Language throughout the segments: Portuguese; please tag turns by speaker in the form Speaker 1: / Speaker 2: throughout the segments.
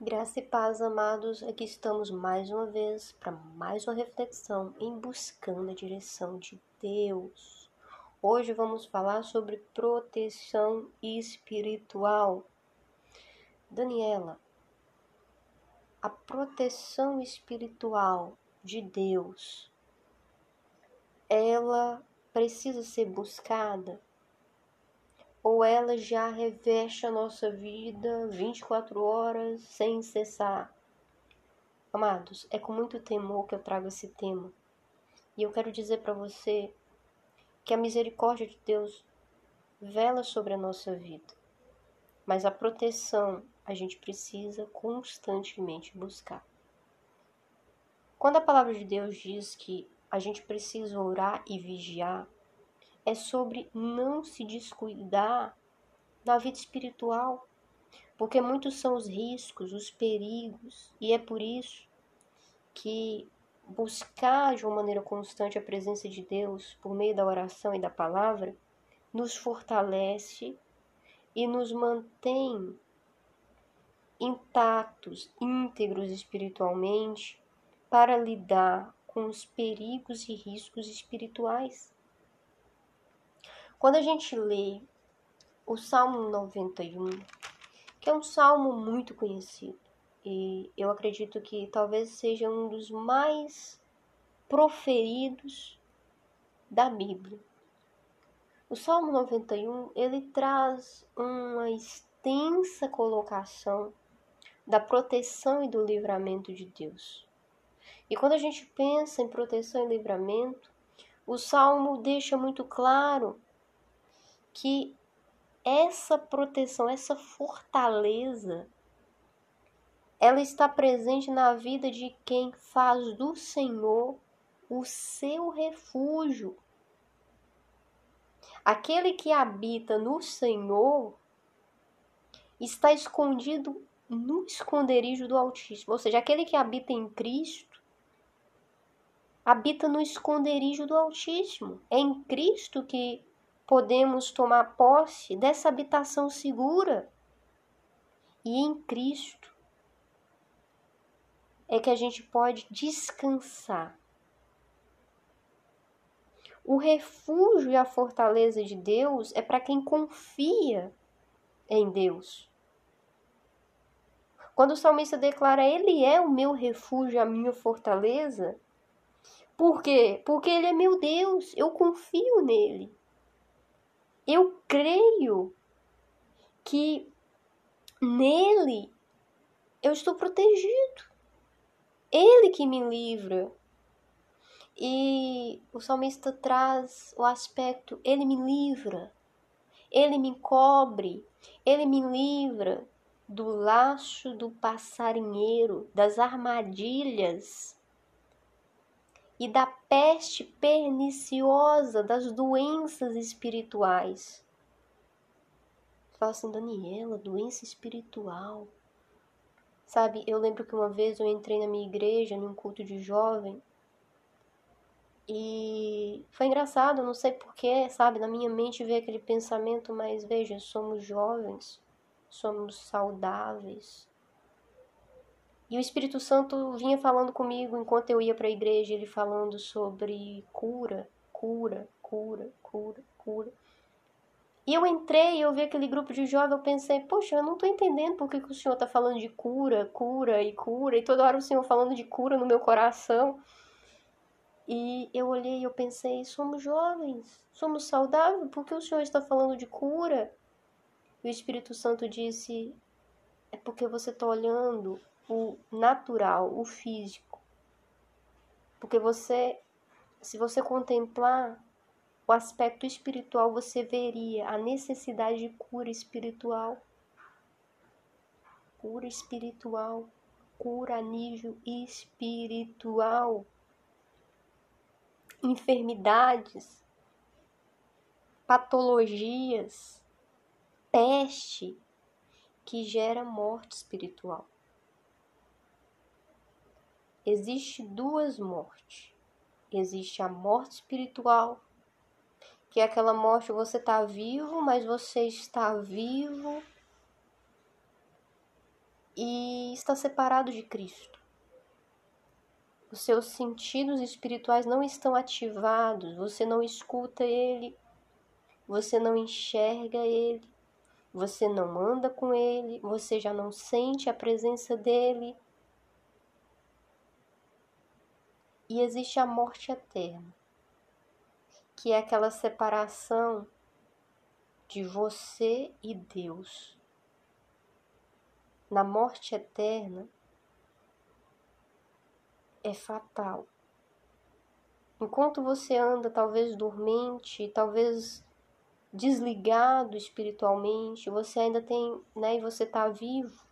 Speaker 1: Graça e paz, amados. Aqui estamos mais uma vez para mais uma reflexão em buscando a direção de Deus. Hoje vamos falar sobre proteção espiritual. Daniela, a proteção espiritual de Deus, ela precisa ser buscada ou ela já reveste a nossa vida 24 horas sem cessar. Amados, é com muito temor que eu trago esse tema. E eu quero dizer para você que a misericórdia de Deus vela sobre a nossa vida. Mas a proteção a gente precisa constantemente buscar. Quando a palavra de Deus diz que a gente precisa orar e vigiar, é sobre não se descuidar na vida espiritual, porque muitos são os riscos, os perigos, e é por isso que buscar de uma maneira constante a presença de Deus por meio da oração e da palavra nos fortalece e nos mantém intactos, íntegros espiritualmente para lidar com os perigos e riscos espirituais. Quando a gente lê o Salmo 91, que é um salmo muito conhecido, e eu acredito que talvez seja um dos mais proferidos da Bíblia. O Salmo 91, ele traz uma extensa colocação da proteção e do livramento de Deus. E quando a gente pensa em proteção e livramento, o salmo deixa muito claro que essa proteção, essa fortaleza, ela está presente na vida de quem faz do Senhor o seu refúgio. Aquele que habita no Senhor está escondido no esconderijo do Altíssimo, ou seja, aquele que habita em Cristo habita no esconderijo do Altíssimo. É em Cristo que podemos tomar posse dessa habitação segura. E em Cristo é que a gente pode descansar. O refúgio e a fortaleza de Deus é para quem confia em Deus. Quando o salmista declara, Ele é o meu refúgio, a minha fortaleza, por quê? Porque Ele é meu Deus, eu confio nele. Eu creio que nele eu estou protegido. Ele que me livra. E o salmista traz o aspecto: ele me livra, ele me cobre, ele me livra do laço do passarinheiro, das armadilhas e da peste perniciosa das doenças espirituais. Fala assim, Daniela, doença espiritual. Sabe, eu lembro que uma vez eu entrei na minha igreja, num culto de jovem, e foi engraçado, não sei porquê, sabe, na minha mente veio aquele pensamento, mas veja, somos jovens, somos saudáveis, e o Espírito Santo vinha falando comigo enquanto eu ia para a igreja, ele falando sobre cura, cura, cura, cura, cura. E eu entrei, eu vi aquele grupo de jovens, eu pensei, poxa, eu não estou entendendo por que, que o Senhor está falando de cura, cura e cura, e toda hora o Senhor falando de cura no meu coração. E eu olhei e eu pensei, somos jovens, somos saudáveis, por que o Senhor está falando de cura? E o Espírito Santo disse, é porque você está olhando o natural, o físico. Porque você, se você contemplar o aspecto espiritual, você veria a necessidade de cura espiritual. Cura espiritual, cura a nível espiritual. Enfermidades, patologias, peste que gera morte espiritual existe duas mortes. Existe a morte espiritual, que é aquela morte você está vivo, mas você está vivo e está separado de Cristo. Os seus sentidos espirituais não estão ativados, você não escuta Ele, você não enxerga Ele, você não anda com Ele, você já não sente a presença dEle. E existe a morte eterna, que é aquela separação de você e Deus. Na morte eterna é fatal. Enquanto você anda talvez dormente, talvez desligado espiritualmente, você ainda tem, né, e você está vivo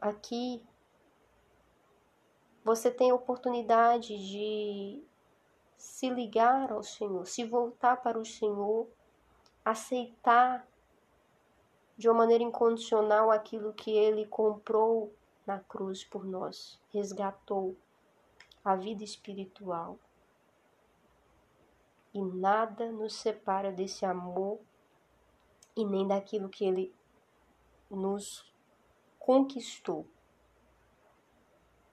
Speaker 1: aqui, você tem a oportunidade de se ligar ao Senhor, se voltar para o Senhor, aceitar de uma maneira incondicional aquilo que Ele comprou na cruz por nós, resgatou a vida espiritual. E nada nos separa desse amor e nem daquilo que Ele nos conquistou.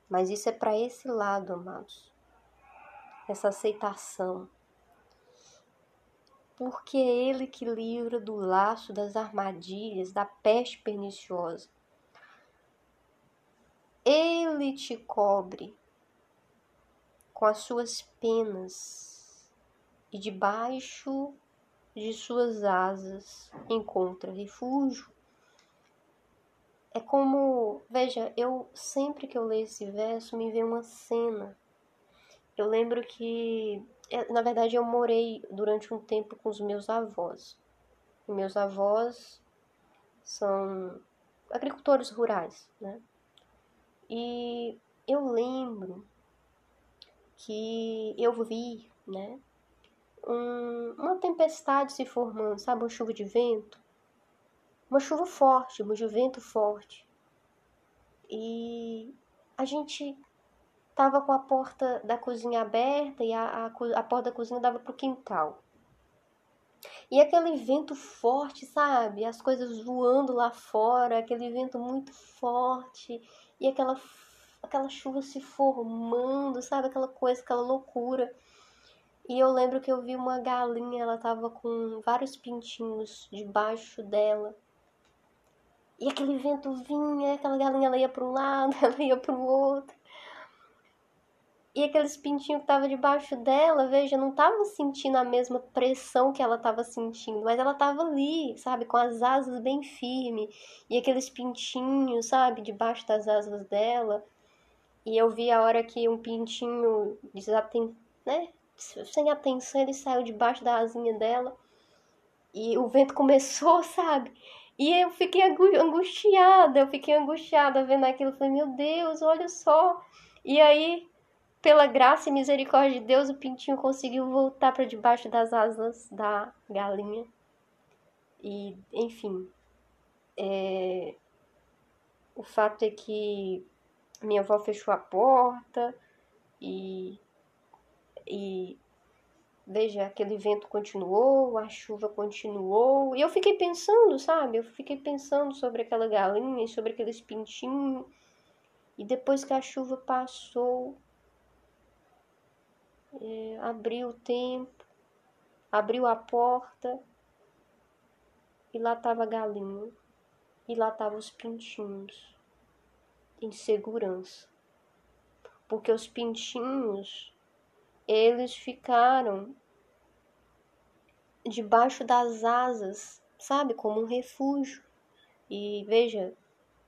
Speaker 1: Mas isso é para esse lado, amados essa aceitação. Porque é Ele que livra do laço das armadilhas, da peste perniciosa. Ele te cobre com as suas penas e debaixo de suas asas encontra refúgio. É como, veja, eu sempre que eu leio esse verso me vem uma cena eu lembro que, é, na verdade, eu morei durante um tempo com os meus avós. E meus avós são agricultores rurais, né? E eu lembro que eu vi, né, um, uma tempestade se formando, sabe, uma chuva de vento, uma chuva forte, um vento forte. E a gente estava com a porta da cozinha aberta e a, a, a porta da cozinha dava para o quintal. E aquele vento forte, sabe? As coisas voando lá fora, aquele vento muito forte e aquela, aquela chuva se formando, sabe? Aquela coisa, aquela loucura. E eu lembro que eu vi uma galinha, ela tava com vários pintinhos debaixo dela. E aquele vento vinha, aquela galinha ela ia para um lado, ela ia para o outro. E aqueles pintinhos que estavam debaixo dela, veja, não estavam sentindo a mesma pressão que ela estava sentindo, mas ela estava ali, sabe, com as asas bem firmes. E aqueles pintinhos, sabe, debaixo das asas dela. E eu vi a hora que um pintinho desaten... né, sem atenção, ele saiu debaixo da asinha dela. E o vento começou, sabe? E eu fiquei angustiada, eu fiquei angustiada vendo aquilo. Eu falei, meu Deus, olha só. E aí pela graça e misericórdia de Deus, o pintinho conseguiu voltar para debaixo das asas da galinha. E, enfim, é... o fato é que minha avó fechou a porta e, e veja, aquele vento continuou, a chuva continuou. E eu fiquei pensando, sabe? Eu fiquei pensando sobre aquela galinha, sobre aqueles pintinhos. E depois que a chuva passou, é, abriu o tempo, abriu a porta e lá estava a galinha e lá estavam os pintinhos em segurança. Porque os pintinhos, eles ficaram debaixo das asas, sabe, como um refúgio. E veja,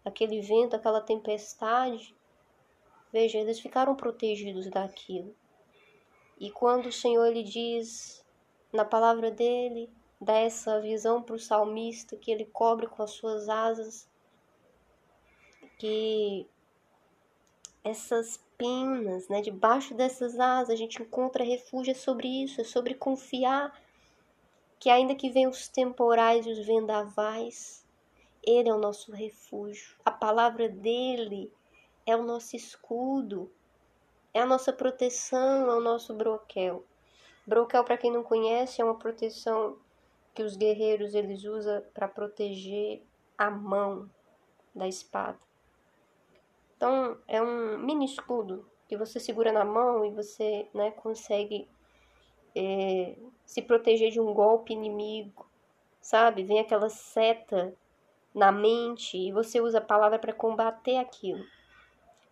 Speaker 1: aquele vento, aquela tempestade, veja, eles ficaram protegidos daquilo. E quando o Senhor lhe diz na palavra dele, dá essa visão para o salmista que ele cobre com as suas asas, que essas penas, né, debaixo dessas asas a gente encontra refúgio, é sobre isso, é sobre confiar que ainda que venham os temporais e os vendavais, ele é o nosso refúgio. A palavra dele é o nosso escudo é a nossa proteção, é o nosso broquel. Broquel, para quem não conhece, é uma proteção que os guerreiros eles usam para proteger a mão, da espada. Então, é um mini escudo que você segura na mão e você né, consegue é, se proteger de um golpe inimigo, sabe? Vem aquela seta na mente e você usa a palavra para combater aquilo.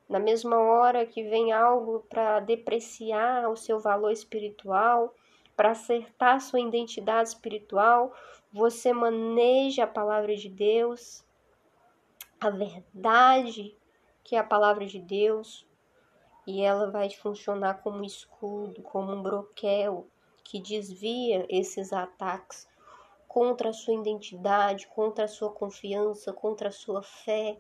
Speaker 1: Na mesma hora que vem algo para depreciar o seu valor espiritual, para acertar sua identidade espiritual, você maneja a palavra de Deus, a verdade que é a palavra de Deus, e ela vai funcionar como escudo, como um broquel que desvia esses ataques contra a sua identidade, contra a sua confiança, contra a sua fé.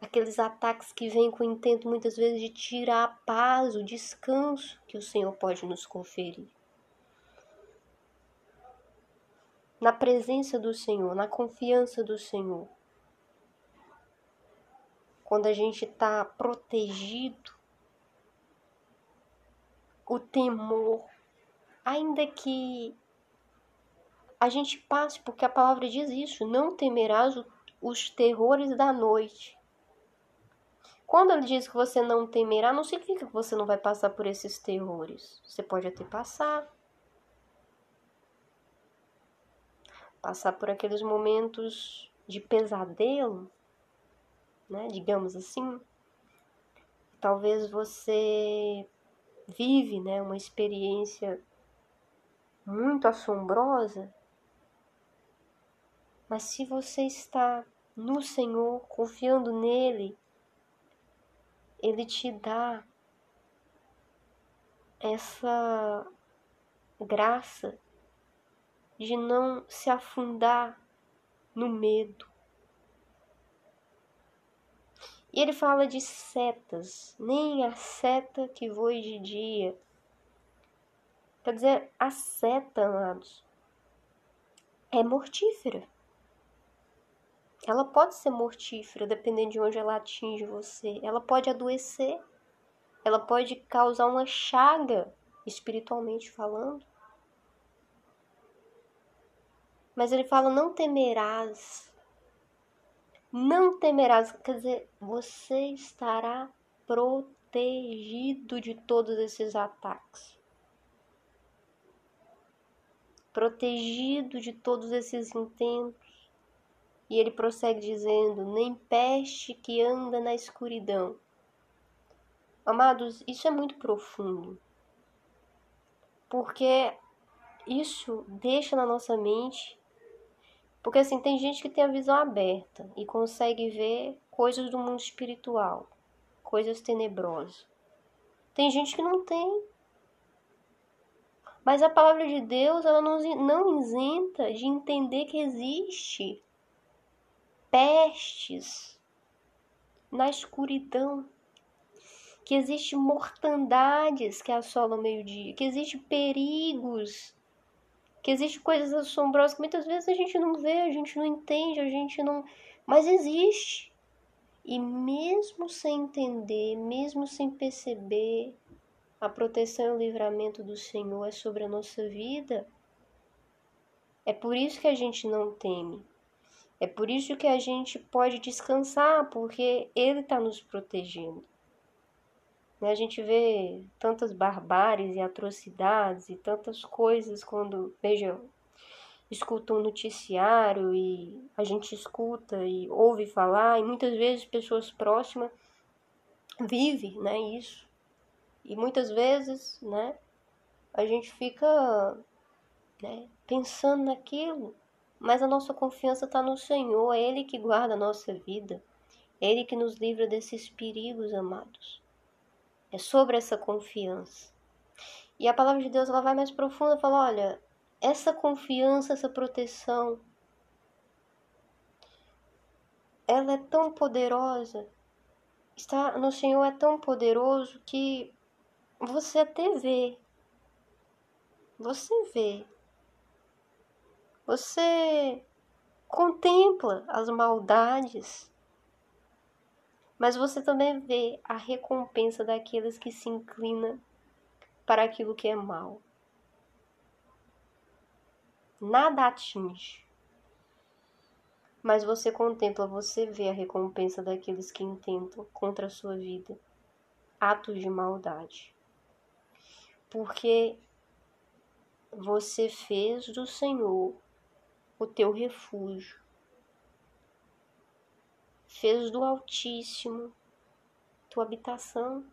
Speaker 1: Aqueles ataques que vêm com o intento muitas vezes de tirar a paz, o descanso que o Senhor pode nos conferir. Na presença do Senhor, na confiança do Senhor quando a gente está protegido, o temor, ainda que a gente passe, porque a palavra diz isso, não temerás os terrores da noite. Quando ele diz que você não temerá, não significa que você não vai passar por esses terrores. Você pode até passar. Passar por aqueles momentos de pesadelo, né? Digamos assim. Talvez você vive, né, uma experiência muito assombrosa. Mas se você está no Senhor, confiando nele, ele te dá essa graça de não se afundar no medo, e ele fala de setas, nem a seta que voe de dia. Quer dizer, a seta, amados, é mortífera. Ela pode ser mortífera, dependendo de onde ela atinge você. Ela pode adoecer. Ela pode causar uma chaga, espiritualmente falando. Mas ele fala: não temerás não temerás, quer dizer, você estará protegido de todos esses ataques. Protegido de todos esses intentos. E ele prossegue dizendo: nem peste que anda na escuridão. Amados, isso é muito profundo. Porque isso deixa na nossa mente porque assim, tem gente que tem a visão aberta e consegue ver coisas do mundo espiritual, coisas tenebrosas. Tem gente que não tem. Mas a palavra de Deus, ela não, não isenta de entender que existe pestes na escuridão, que existe mortandades que assolam o meio-dia, que existe perigos que existe coisas assombrosas que muitas vezes a gente não vê, a gente não entende, a gente não. Mas existe. E mesmo sem entender, mesmo sem perceber, a proteção e o livramento do Senhor é sobre a nossa vida. É por isso que a gente não teme. É por isso que a gente pode descansar, porque Ele está nos protegendo. Né? A gente vê tantas barbáries e atrocidades e tantas coisas quando, veja, escuta um noticiário e a gente escuta e ouve falar, e muitas vezes pessoas próximas vivem né, isso. E muitas vezes né, a gente fica né, pensando naquilo, mas a nossa confiança está no Senhor, é Ele que guarda a nossa vida, é Ele que nos livra desses perigos, amados. É sobre essa confiança. E a palavra de Deus ela vai mais profunda, fala, olha, essa confiança, essa proteção, ela é tão poderosa, está no Senhor é tão poderoso que você até vê. Você vê. Você contempla as maldades mas você também vê a recompensa daqueles que se inclinam para aquilo que é mal. Nada atinge. mas você contempla, você vê a recompensa daqueles que intentam contra a sua vida atos de maldade. Porque você fez do Senhor o teu refúgio, fez do Altíssimo tua habitação.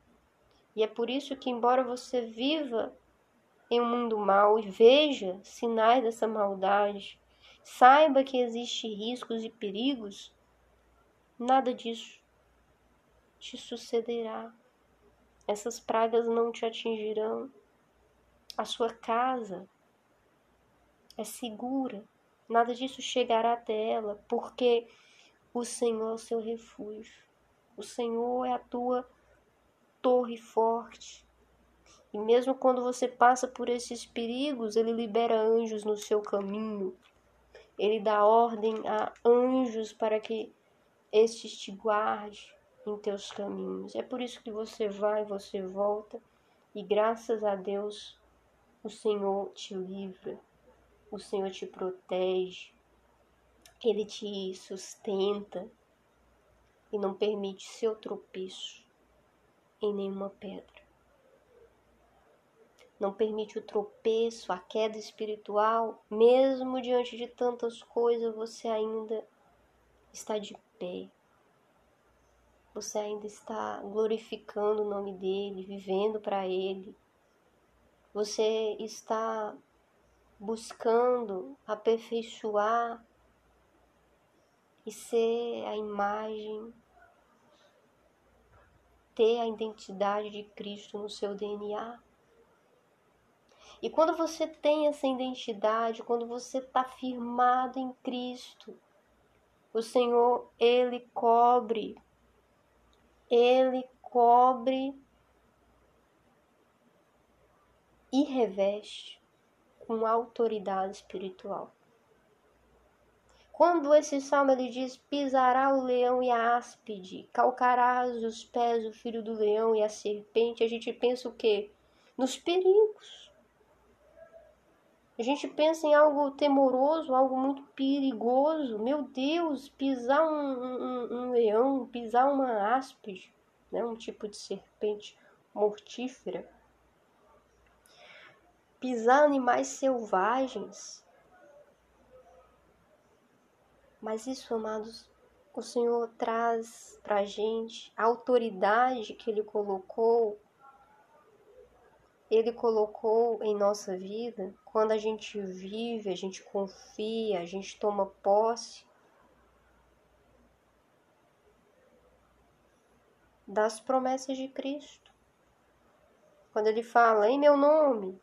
Speaker 1: E é por isso que, embora você viva em um mundo mau e veja sinais dessa maldade, saiba que existem riscos e perigos, nada disso te sucederá. Essas pragas não te atingirão. A sua casa é segura. Nada disso chegará até ela, porque o Senhor é o seu refúgio. O Senhor é a tua torre forte. E mesmo quando você passa por esses perigos, ele libera anjos no seu caminho. Ele dá ordem a anjos para que estes te guarde em teus caminhos. É por isso que você vai, você volta e graças a Deus o Senhor te livra, o Senhor te protege, Ele te sustenta e não permite seu tropeço em nenhuma pedra. Não permite o tropeço, a queda espiritual, mesmo diante de tantas coisas, você ainda está de pé. Você ainda está glorificando o nome dele, vivendo para ele. Você está buscando aperfeiçoar e ser a imagem, ter a identidade de Cristo no seu DNA. E quando você tem essa identidade, quando você está firmado em Cristo, o Senhor, Ele cobre, Ele cobre e reveste com autoridade espiritual. Quando esse salmo ele diz: pisará o leão e a áspide, calcarás os pés o filho do leão e a serpente, a gente pensa o quê? Nos perigos. A gente pensa em algo temoroso, algo muito perigoso. Meu Deus, pisar um, um, um leão, pisar uma áspide, né? um tipo de serpente mortífera. Pisar animais selvagens mas isso, amados, o Senhor traz para a gente a autoridade que Ele colocou, Ele colocou em nossa vida quando a gente vive, a gente confia, a gente toma posse das promessas de Cristo. Quando Ele fala em meu nome,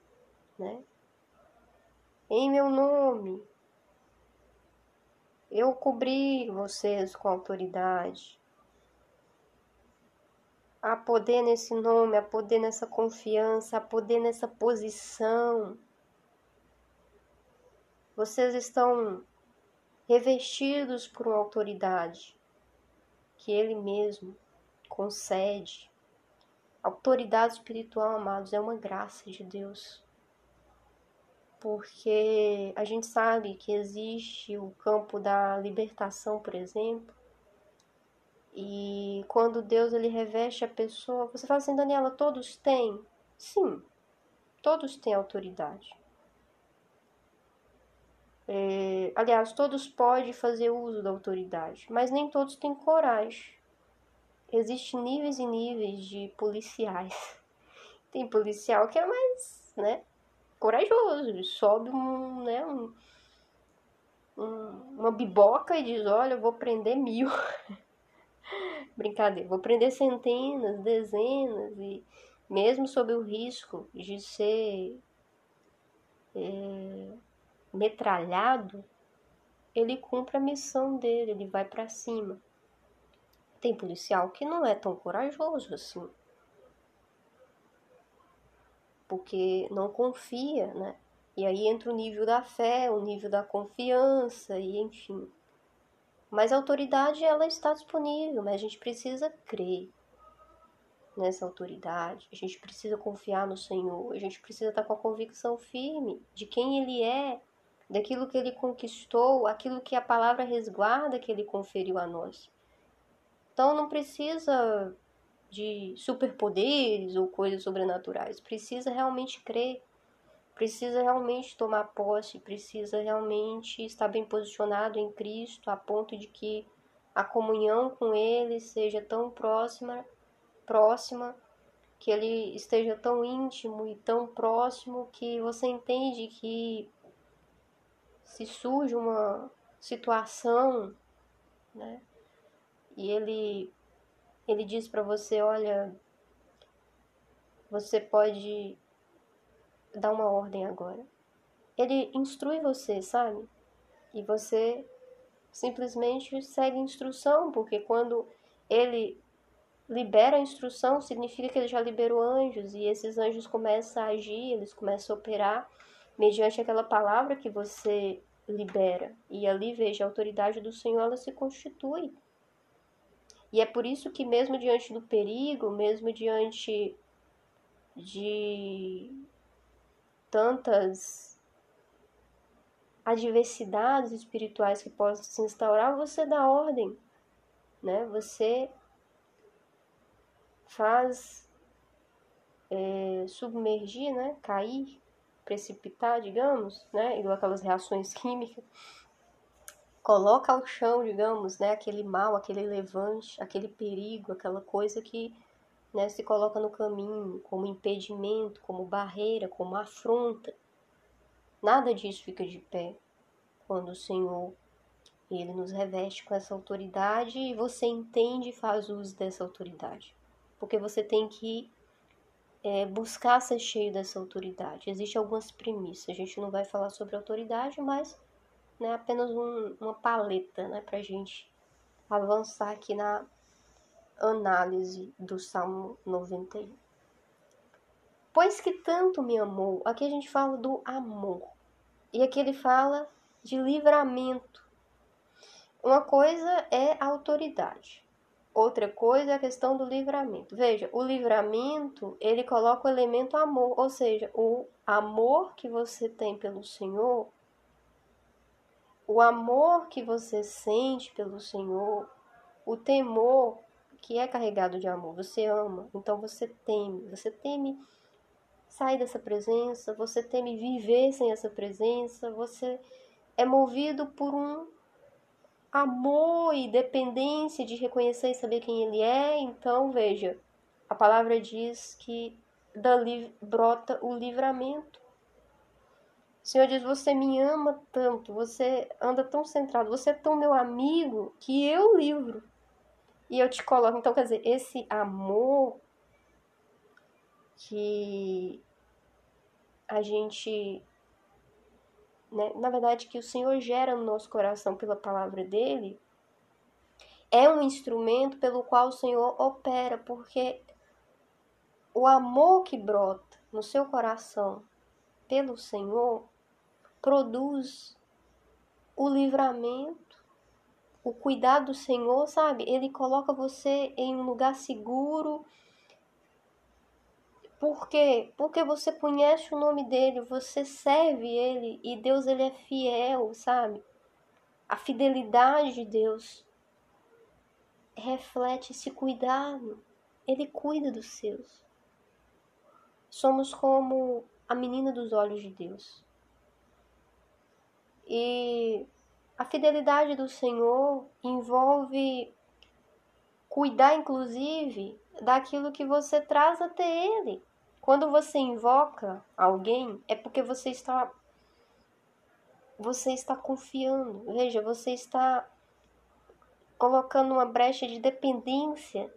Speaker 1: né? Em meu nome, eu cobri vocês com autoridade. Há poder nesse nome, há poder nessa confiança, há poder nessa posição. Vocês estão revestidos por uma autoridade que Ele mesmo concede. Autoridade espiritual, amados, é uma graça de Deus porque a gente sabe que existe o campo da libertação, por exemplo, e quando Deus ele reveste a pessoa, você fala assim, Daniela, todos têm? Sim, todos têm autoridade. É, aliás, todos podem fazer uso da autoridade, mas nem todos têm coragem. Existem níveis e níveis de policiais. Tem policial que é mais, né? Corajoso, ele sobe um, né, um, um, uma biboca e diz, olha, eu vou prender mil. Brincadeira, vou prender centenas, dezenas, e mesmo sob o risco de ser é, metralhado, ele cumpre a missão dele, ele vai para cima. Tem policial que não é tão corajoso assim porque não confia, né? E aí entra o nível da fé, o nível da confiança e enfim. Mas a autoridade ela está disponível, mas a gente precisa crer nessa autoridade. A gente precisa confiar no Senhor, a gente precisa estar com a convicção firme de quem ele é daquilo que ele conquistou, aquilo que a palavra resguarda que ele conferiu a nós. Então não precisa de superpoderes ou coisas sobrenaturais, precisa realmente crer, precisa realmente tomar posse, precisa realmente estar bem posicionado em Cristo, a ponto de que a comunhão com ele seja tão próxima, próxima, que ele esteja tão íntimo e tão próximo que você entende que se surge uma situação, né? E ele ele diz para você, olha, você pode dar uma ordem agora. Ele instrui você, sabe? E você simplesmente segue a instrução, porque quando ele libera a instrução, significa que ele já liberou anjos, e esses anjos começam a agir, eles começam a operar mediante aquela palavra que você libera. E ali, veja, a autoridade do Senhor, ela se constitui. E é por isso que mesmo diante do perigo, mesmo diante de tantas adversidades espirituais que possam se instaurar, você dá ordem, né? Você faz é, submergir, né? Cair, precipitar, digamos, né? Igual aquelas reações químicas. Coloca ao chão, digamos, né? Aquele mal, aquele levante, aquele perigo, aquela coisa que né, se coloca no caminho como impedimento, como barreira, como afronta. Nada disso fica de pé quando o Senhor ele nos reveste com essa autoridade e você entende e faz uso dessa autoridade. Porque você tem que é, buscar ser cheio dessa autoridade. Existem algumas premissas. A gente não vai falar sobre autoridade, mas né, apenas um, uma paleta né, para a gente avançar aqui na análise do Salmo 91. Pois que tanto me amou, aqui a gente fala do amor. E aqui ele fala de livramento. Uma coisa é autoridade, outra coisa é a questão do livramento. Veja, o livramento, ele coloca o elemento amor, ou seja, o amor que você tem pelo Senhor, o amor que você sente pelo Senhor, o temor que é carregado de amor. Você ama, então você teme, você teme sair dessa presença, você teme viver sem essa presença, você é movido por um amor e dependência de reconhecer e saber quem ele é. Então, veja, a palavra diz que dali brota o livramento. O Senhor diz: Você me ama tanto, você anda tão centrado, você é tão meu amigo que eu livro. E eu te coloco. Então, quer dizer, esse amor que a gente, né, na verdade, que o Senhor gera no nosso coração pela palavra dele, é um instrumento pelo qual o Senhor opera, porque o amor que brota no seu coração pelo Senhor produz o livramento, o cuidado do Senhor, sabe? Ele coloca você em um lugar seguro, por quê? Porque você conhece o nome dele, você serve ele e Deus ele é fiel, sabe? A fidelidade de Deus reflete esse cuidado. Ele cuida dos seus. Somos como a menina dos olhos de Deus. E a fidelidade do Senhor envolve cuidar, inclusive, daquilo que você traz até Ele. Quando você invoca alguém, é porque você está você está confiando. Veja, você está colocando uma brecha de dependência.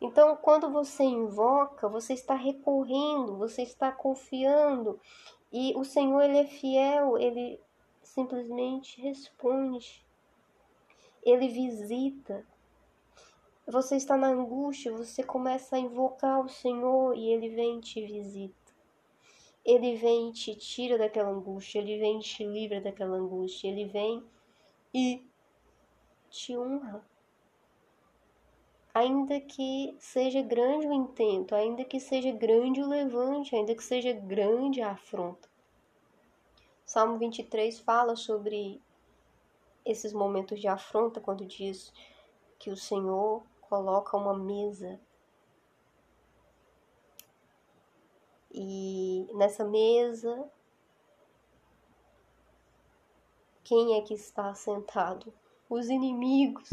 Speaker 1: Então, quando você invoca, você está recorrendo, você está confiando, e o Senhor ele é fiel, ele simplesmente responde. Ele visita, você está na angústia, você começa a invocar o Senhor e ele vem e te visita. Ele vem e te tira daquela angústia, ele vem e te livra daquela angústia, ele vem e te honra. Ainda que seja grande o intento, ainda que seja grande o levante, ainda que seja grande a afronta. Salmo 23 fala sobre esses momentos de afronta, quando diz que o Senhor coloca uma mesa e nessa mesa quem é que está sentado? Os inimigos.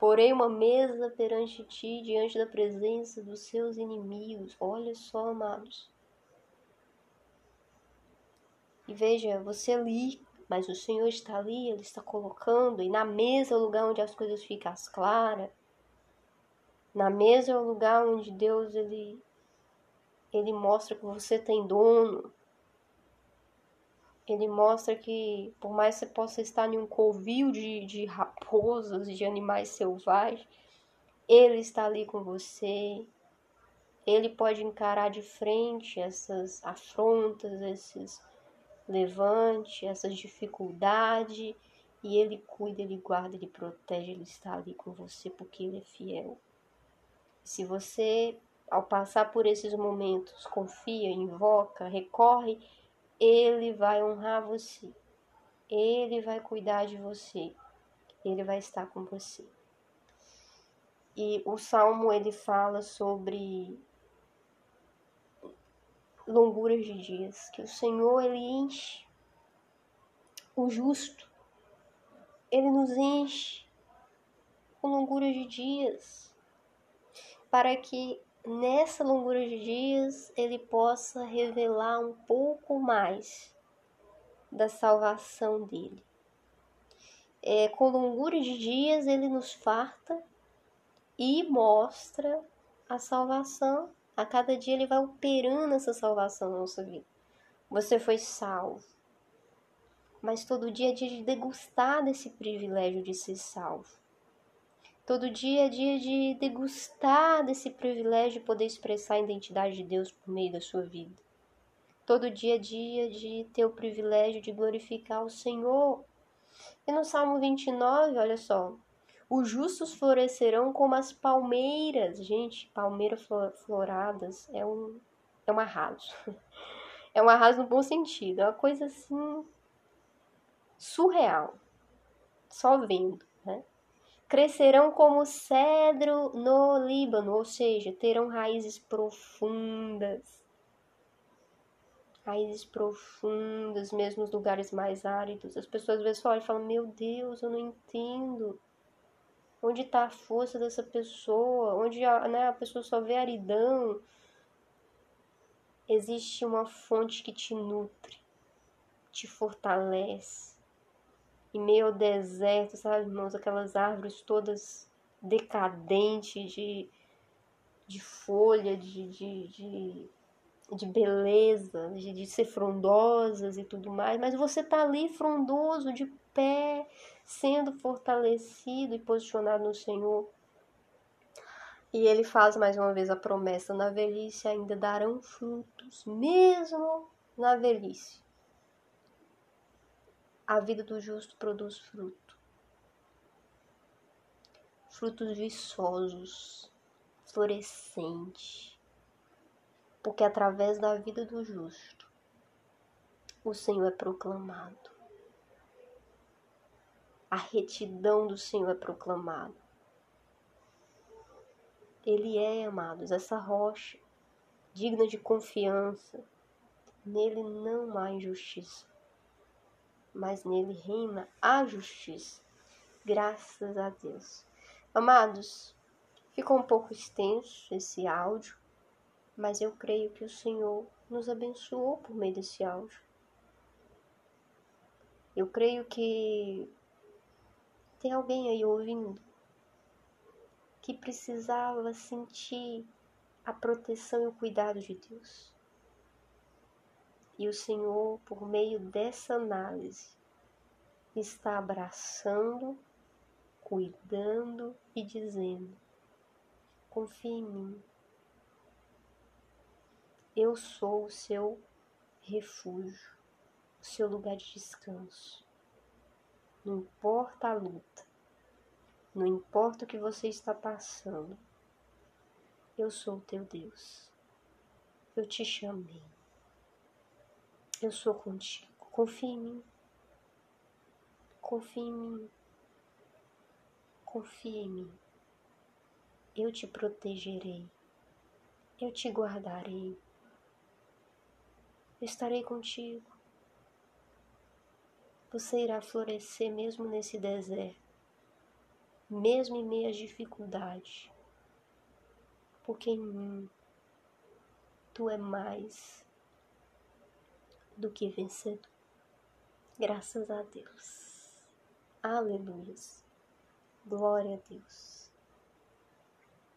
Speaker 1: Porém, uma mesa perante ti, diante da presença dos seus inimigos. Olha só, amados. E veja, você ali, mas o Senhor está ali, Ele está colocando, e na mesa é o lugar onde as coisas ficam claras. Na mesa é o lugar onde Deus ele, ele mostra que você tem dono. Ele mostra que, por mais que você possa estar em um covil de, de raposas de animais selvagens, Ele está ali com você. Ele pode encarar de frente essas afrontas, esses levantes, essas dificuldades, e Ele cuida, Ele guarda, Ele protege, Ele está ali com você porque Ele é fiel. Se você, ao passar por esses momentos, confia, invoca, recorre ele vai honrar você. Ele vai cuidar de você. Ele vai estar com você. E o salmo ele fala sobre longuras de dias, que o Senhor ele enche o justo. Ele nos enche com longuras de dias para que nessa longura de dias ele possa revelar um pouco mais da salvação dele. É, com longura de dias ele nos farta e mostra a salvação. A cada dia ele vai operando essa salvação na nossa vida. Você foi salvo. Mas todo dia é dia de degustar desse privilégio de ser salvo. Todo dia é dia de degustar desse privilégio de poder expressar a identidade de Deus por meio da sua vida. Todo dia é dia de ter o privilégio de glorificar o Senhor. E no Salmo 29, olha só. Os justos florescerão como as palmeiras. Gente, palmeiras floradas é um, é um arraso. É um arraso no bom sentido. É uma coisa assim. surreal. Só vendo, né? crescerão como cedro no Líbano, ou seja, terão raízes profundas. Raízes profundas, mesmo nos lugares mais áridos. As pessoas às vezes e falam: Meu Deus, eu não entendo. Onde está a força dessa pessoa? Onde a, né, a pessoa só vê aridão. Existe uma fonte que te nutre, te fortalece em meio ao deserto, sabe, irmãos? Aquelas árvores todas decadentes de, de folha, de, de, de, de beleza, de, de ser frondosas e tudo mais, mas você tá ali frondoso, de pé, sendo fortalecido e posicionado no Senhor. E ele faz mais uma vez a promessa: na velhice ainda darão frutos, mesmo na velhice a vida do justo produz fruto. Frutos viçosos, florescentes. Porque através da vida do justo, o Senhor é proclamado. A retidão do Senhor é proclamada. Ele é, amados, essa rocha digna de confiança. Nele não há injustiça mas nele reina a justiça. Graças a Deus. Amados, ficou um pouco extenso esse áudio, mas eu creio que o Senhor nos abençoou por meio desse áudio. Eu creio que tem alguém aí ouvindo que precisava sentir a proteção e o cuidado de Deus. E o Senhor, por meio dessa análise, está abraçando, cuidando e dizendo: confie em mim. Eu sou o seu refúgio, o seu lugar de descanso. Não importa a luta, não importa o que você está passando, eu sou o teu Deus. Eu te chamei eu sou contigo. Confie em mim. Confie em mim. Confie em mim. Eu te protegerei. Eu te guardarei. Eu estarei contigo. Você irá florescer mesmo nesse deserto, mesmo em meio às dificuldades, porque em mim tu é mais do que vencedor. Graças a Deus. Aleluia. Glória a Deus.